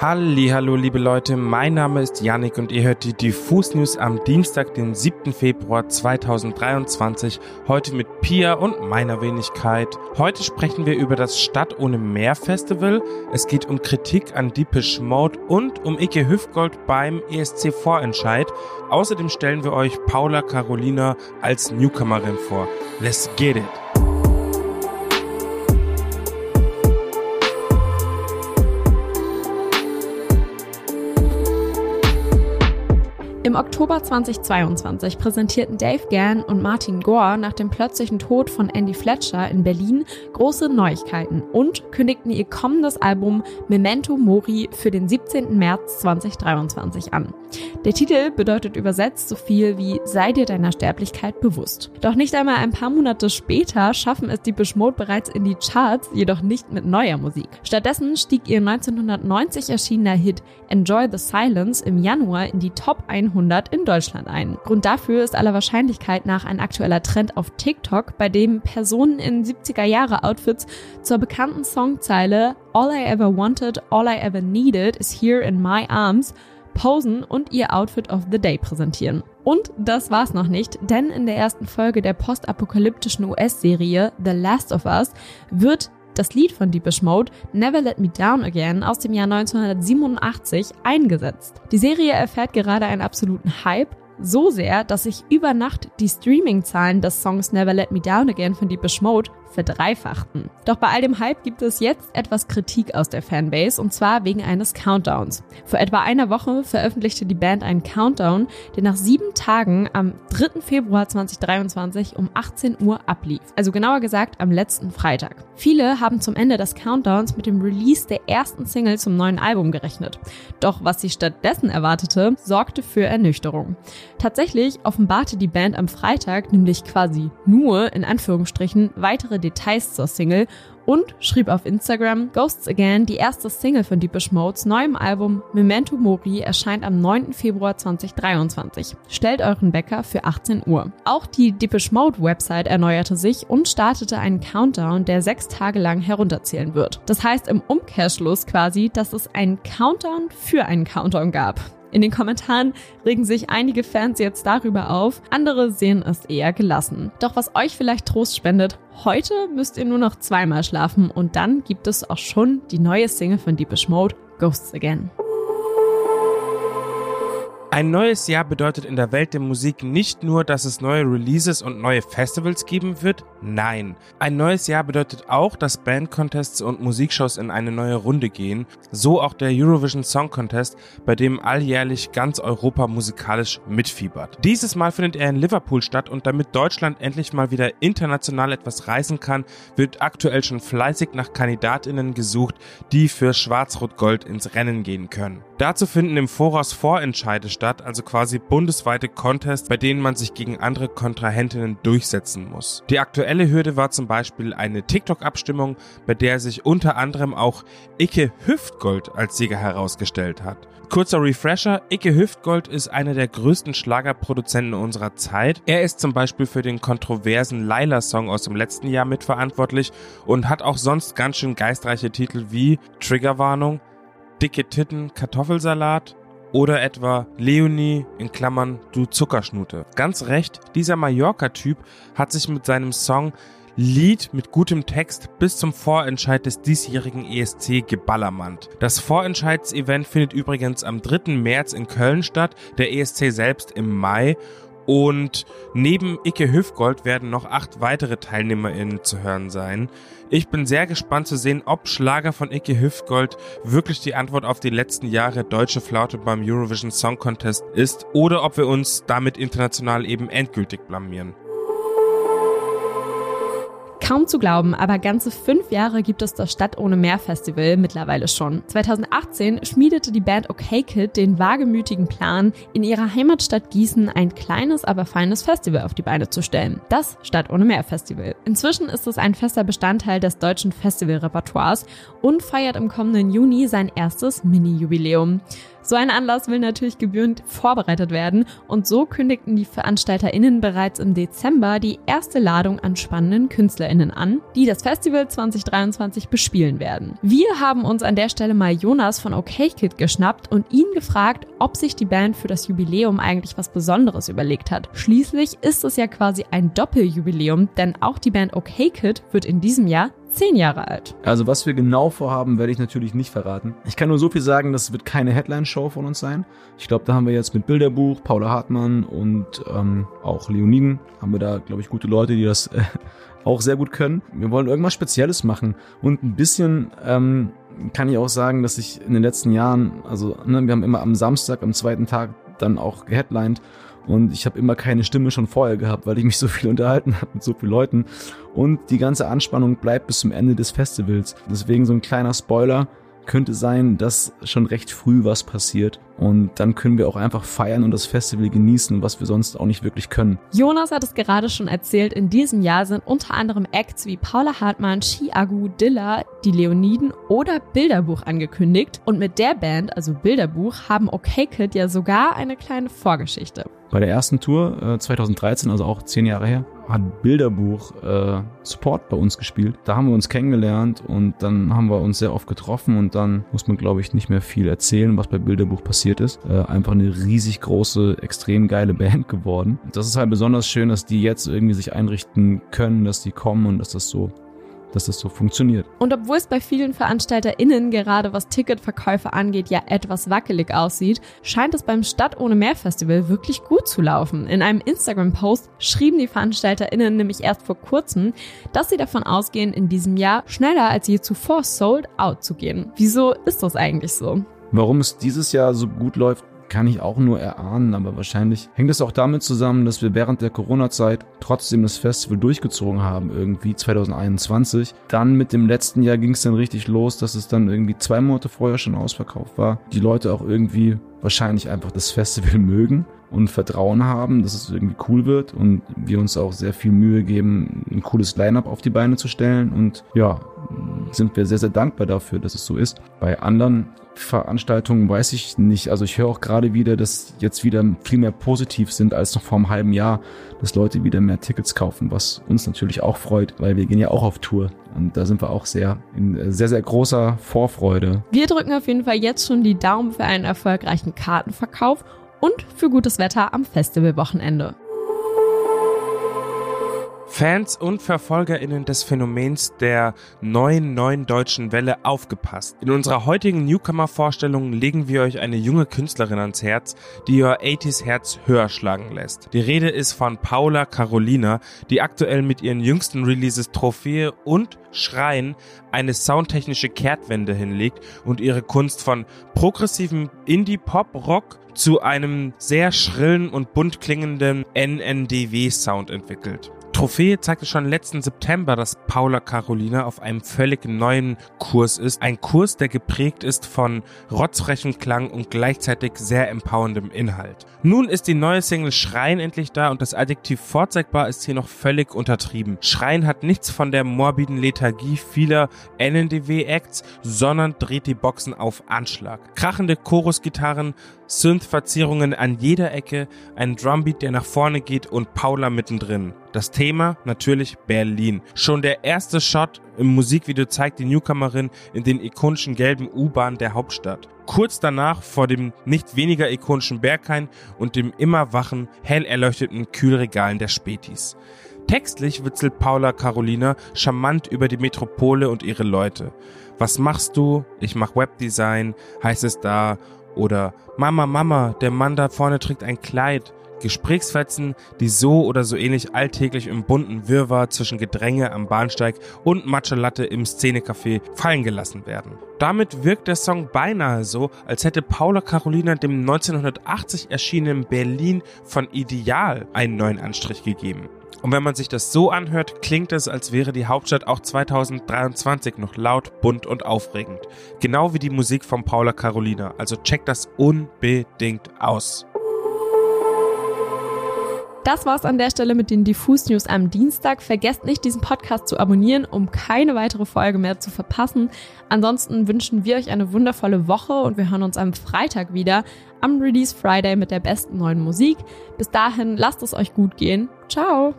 Hallo, liebe Leute, mein Name ist Yannick und ihr hört die Diffus News am Dienstag, den 7. Februar 2023, heute mit Pia und meiner Wenigkeit. Heute sprechen wir über das Stadt ohne Meer Festival, es geht um Kritik an Deepish Mode und um Icke Hüftgold beim ESC Vorentscheid. Außerdem stellen wir euch Paula Carolina als Newcomerin vor. Let's get it! Im Oktober 2022 präsentierten Dave Gann und Martin Gore nach dem plötzlichen Tod von Andy Fletcher in Berlin große Neuigkeiten und kündigten ihr kommendes Album Memento Mori für den 17. März 2023 an. Der Titel bedeutet übersetzt so viel wie Sei dir deiner Sterblichkeit bewusst. Doch nicht einmal ein paar Monate später schaffen es die Mode bereits in die Charts, jedoch nicht mit neuer Musik. Stattdessen stieg ihr 1990 erschienener Hit Enjoy the Silence im Januar in die Top 100 100 in Deutschland ein. Grund dafür ist aller Wahrscheinlichkeit nach ein aktueller Trend auf TikTok, bei dem Personen in 70er Jahre Outfits zur bekannten Songzeile All I ever wanted, all I ever needed is here in my arms posen und ihr Outfit of the Day präsentieren. Und das war's noch nicht, denn in der ersten Folge der postapokalyptischen US-Serie The Last of Us wird das Lied von Deepish Mode, Never Let Me Down Again, aus dem Jahr 1987 eingesetzt. Die Serie erfährt gerade einen absoluten Hype so sehr, dass sich über Nacht die Streaming-Zahlen des Songs Never Let Me Down Again von Deepish Mode verdreifachten. Doch bei all dem Hype gibt es jetzt etwas Kritik aus der Fanbase und zwar wegen eines Countdowns. Vor etwa einer Woche veröffentlichte die Band einen Countdown, der nach sieben Tagen am 3. Februar 2023 um 18 Uhr ablief. Also genauer gesagt am letzten Freitag. Viele haben zum Ende des Countdowns mit dem Release der ersten Single zum neuen Album gerechnet. Doch was sie stattdessen erwartete, sorgte für Ernüchterung. Tatsächlich offenbarte die Band am Freitag nämlich quasi nur in Anführungsstrichen weitere Details zur Single und schrieb auf Instagram, Ghosts Again, die erste Single von Deepish Modes neuem Album Memento Mori erscheint am 9. Februar 2023. Stellt euren Wecker für 18 Uhr. Auch die Deepish Mode Website erneuerte sich und startete einen Countdown, der sechs Tage lang herunterzählen wird. Das heißt im Umkehrschluss quasi, dass es einen Countdown für einen Countdown gab. In den Kommentaren regen sich einige Fans jetzt darüber auf, andere sehen es eher gelassen. Doch was euch vielleicht Trost spendet, heute müsst ihr nur noch zweimal schlafen und dann gibt es auch schon die neue Single von Deepish Mode, Ghosts Again. Ein neues Jahr bedeutet in der Welt der Musik nicht nur, dass es neue Releases und neue Festivals geben wird, nein. Ein neues Jahr bedeutet auch, dass Bandcontests und Musikshows in eine neue Runde gehen, so auch der Eurovision Song Contest, bei dem alljährlich ganz Europa musikalisch mitfiebert. Dieses Mal findet er in Liverpool statt und damit Deutschland endlich mal wieder international etwas reißen kann, wird aktuell schon fleißig nach Kandidatinnen gesucht, die für Schwarz-Rot-Gold ins Rennen gehen können. Dazu finden im Voraus Vorentscheide statt, also quasi bundesweite Contests, bei denen man sich gegen andere Kontrahentinnen durchsetzen muss. Die aktuelle Hürde war zum Beispiel eine TikTok-Abstimmung, bei der sich unter anderem auch Icke Hüftgold als Sieger herausgestellt hat. Kurzer Refresher, Icke Hüftgold ist einer der größten Schlagerproduzenten unserer Zeit. Er ist zum Beispiel für den kontroversen Laila-Song aus dem letzten Jahr mitverantwortlich und hat auch sonst ganz schön geistreiche Titel wie Triggerwarnung, dicke Titten Kartoffelsalat oder etwa Leonie in Klammern du Zuckerschnute. Ganz recht, dieser Mallorca-Typ hat sich mit seinem Song Lied mit gutem Text bis zum Vorentscheid des diesjährigen ESC geballermannt. Das Vorentscheidsevent findet übrigens am 3. März in Köln statt, der ESC selbst im Mai und neben Icke Hüfgold werden noch acht weitere TeilnehmerInnen zu hören sein. Ich bin sehr gespannt zu sehen, ob Schlager von Icke Hüftgold wirklich die Antwort auf die letzten Jahre deutsche Flaute beim Eurovision Song Contest ist oder ob wir uns damit international eben endgültig blamieren. Kaum zu glauben, aber ganze fünf Jahre gibt es das Stadt ohne Meer Festival mittlerweile schon. 2018 schmiedete die Band OK Kid den wagemütigen Plan, in ihrer Heimatstadt Gießen ein kleines, aber feines Festival auf die Beine zu stellen. Das Stadt ohne Meer Festival. Inzwischen ist es ein fester Bestandteil des deutschen Festivalrepertoires und feiert im kommenden Juni sein erstes Mini-Jubiläum. So ein Anlass will natürlich gebührend vorbereitet werden und so kündigten die VeranstalterInnen bereits im Dezember die erste Ladung an spannenden KünstlerInnen an, die das Festival 2023 bespielen werden. Wir haben uns an der Stelle mal Jonas von OKKid geschnappt und ihn gefragt, ob sich die Band für das Jubiläum eigentlich was Besonderes überlegt hat. Schließlich ist es ja quasi ein Doppeljubiläum, denn auch die Band OKKid wird in diesem Jahr zehn Jahre alt. Also was wir genau vorhaben, werde ich natürlich nicht verraten. Ich kann nur so viel sagen, das wird keine Headline-Show von uns sein. Ich glaube, da haben wir jetzt mit Bilderbuch, Paula Hartmann und ähm, auch Leoniden, haben wir da, glaube ich, gute Leute, die das äh, auch sehr gut können. Wir wollen irgendwas Spezielles machen und ein bisschen ähm, kann ich auch sagen, dass ich in den letzten Jahren, also ne, wir haben immer am Samstag, am zweiten Tag dann auch geheadlined und ich habe immer keine Stimme schon vorher gehabt, weil ich mich so viel unterhalten habe mit so vielen Leuten. Und die ganze Anspannung bleibt bis zum Ende des Festivals. Deswegen so ein kleiner Spoiler könnte sein, dass schon recht früh was passiert. Und dann können wir auch einfach feiern und das Festival genießen, was wir sonst auch nicht wirklich können. Jonas hat es gerade schon erzählt, in diesem Jahr sind unter anderem Acts wie Paula Hartmann, Chiagu, Dilla, die Leoniden oder Bilderbuch angekündigt. Und mit der Band, also Bilderbuch, haben OK Kid ja sogar eine kleine Vorgeschichte. Bei der ersten Tour äh, 2013, also auch zehn Jahre her, hat Bilderbuch äh, Support bei uns gespielt. Da haben wir uns kennengelernt und dann haben wir uns sehr oft getroffen und dann muss man, glaube ich, nicht mehr viel erzählen, was bei Bilderbuch passiert ist. Äh, einfach eine riesig große, extrem geile Band geworden. Das ist halt besonders schön, dass die jetzt irgendwie sich einrichten können, dass die kommen und dass das so dass das so funktioniert. Und obwohl es bei vielen VeranstalterInnen gerade was Ticketverkäufe angeht ja etwas wackelig aussieht, scheint es beim Stadt ohne Meer Festival wirklich gut zu laufen. In einem Instagram-Post schrieben die VeranstalterInnen nämlich erst vor kurzem, dass sie davon ausgehen, in diesem Jahr schneller als je zuvor sold out zu gehen. Wieso ist das eigentlich so? Warum es dieses Jahr so gut läuft, kann ich auch nur erahnen, aber wahrscheinlich hängt es auch damit zusammen, dass wir während der Corona-Zeit trotzdem das Festival durchgezogen haben, irgendwie 2021. Dann mit dem letzten Jahr ging es dann richtig los, dass es dann irgendwie zwei Monate vorher schon ausverkauft war. Die Leute auch irgendwie wahrscheinlich einfach das Festival mögen und Vertrauen haben, dass es irgendwie cool wird und wir uns auch sehr viel Mühe geben, ein cooles Line-up auf die Beine zu stellen und ja, sind wir sehr, sehr dankbar dafür, dass es so ist. Bei anderen Veranstaltungen weiß ich nicht. Also ich höre auch gerade wieder, dass jetzt wieder viel mehr positiv sind als noch vor einem halben Jahr, dass Leute wieder mehr Tickets kaufen, was uns natürlich auch freut, weil wir gehen ja auch auf Tour. Und da sind wir auch sehr in sehr, sehr großer Vorfreude. Wir drücken auf jeden Fall jetzt schon die Daumen für einen erfolgreichen Kartenverkauf und für gutes Wetter am Festivalwochenende. Fans und VerfolgerInnen des Phänomens der neuen, neuen deutschen Welle aufgepasst. In unserer heutigen Newcomer-Vorstellung legen wir euch eine junge Künstlerin ans Herz, die ihr 80s Herz höher schlagen lässt. Die Rede ist von Paula Carolina, die aktuell mit ihren jüngsten Releases Trophäe und Schreien eine soundtechnische Kehrtwende hinlegt und ihre Kunst von progressivem Indie-Pop-Rock zu einem sehr schrillen und bunt klingenden NNDW-Sound entwickelt. Trophäe zeigte schon letzten September, dass Paula Carolina auf einem völlig neuen Kurs ist. Ein Kurs, der geprägt ist von rotzfrechem Klang und gleichzeitig sehr empowerndem Inhalt. Nun ist die neue Single Schreien endlich da und das Adjektiv vorzeigbar ist hier noch völlig untertrieben. Schreien hat nichts von der morbiden Lethargie vieler NNDW-Acts, sondern dreht die Boxen auf Anschlag. Krachende Chorusgitarren, Synth-Verzierungen an jeder Ecke, ein Drumbeat, der nach vorne geht und Paula mittendrin. Das Thema natürlich Berlin. Schon der erste Shot im Musikvideo zeigt die Newcomerin in den ikonischen gelben U-Bahnen der Hauptstadt. Kurz danach vor dem nicht weniger ikonischen Berghain und dem immer wachen, hell erleuchteten Kühlregalen der Spätis. Textlich witzelt Paula Carolina charmant über die Metropole und ihre Leute. Was machst du? Ich mach Webdesign, heißt es da oder Mama, Mama, der Mann da vorne trägt ein Kleid. Gesprächsfetzen, die so oder so ähnlich alltäglich im bunten Wirrwarr zwischen Gedränge am Bahnsteig und Matcha Latte im Szenecafé fallen gelassen werden. Damit wirkt der Song beinahe so, als hätte Paula Carolina dem 1980 erschienenen Berlin von Ideal einen neuen Anstrich gegeben. Und wenn man sich das so anhört, klingt es, als wäre die Hauptstadt auch 2023 noch laut, bunt und aufregend. Genau wie die Musik von Paula Carolina. Also checkt das unbedingt aus. Das war's an der Stelle mit den Diffus News am Dienstag. Vergesst nicht, diesen Podcast zu abonnieren, um keine weitere Folge mehr zu verpassen. Ansonsten wünschen wir euch eine wundervolle Woche und wir hören uns am Freitag wieder am Release Friday mit der besten neuen Musik. Bis dahin, lasst es euch gut gehen. Ciao!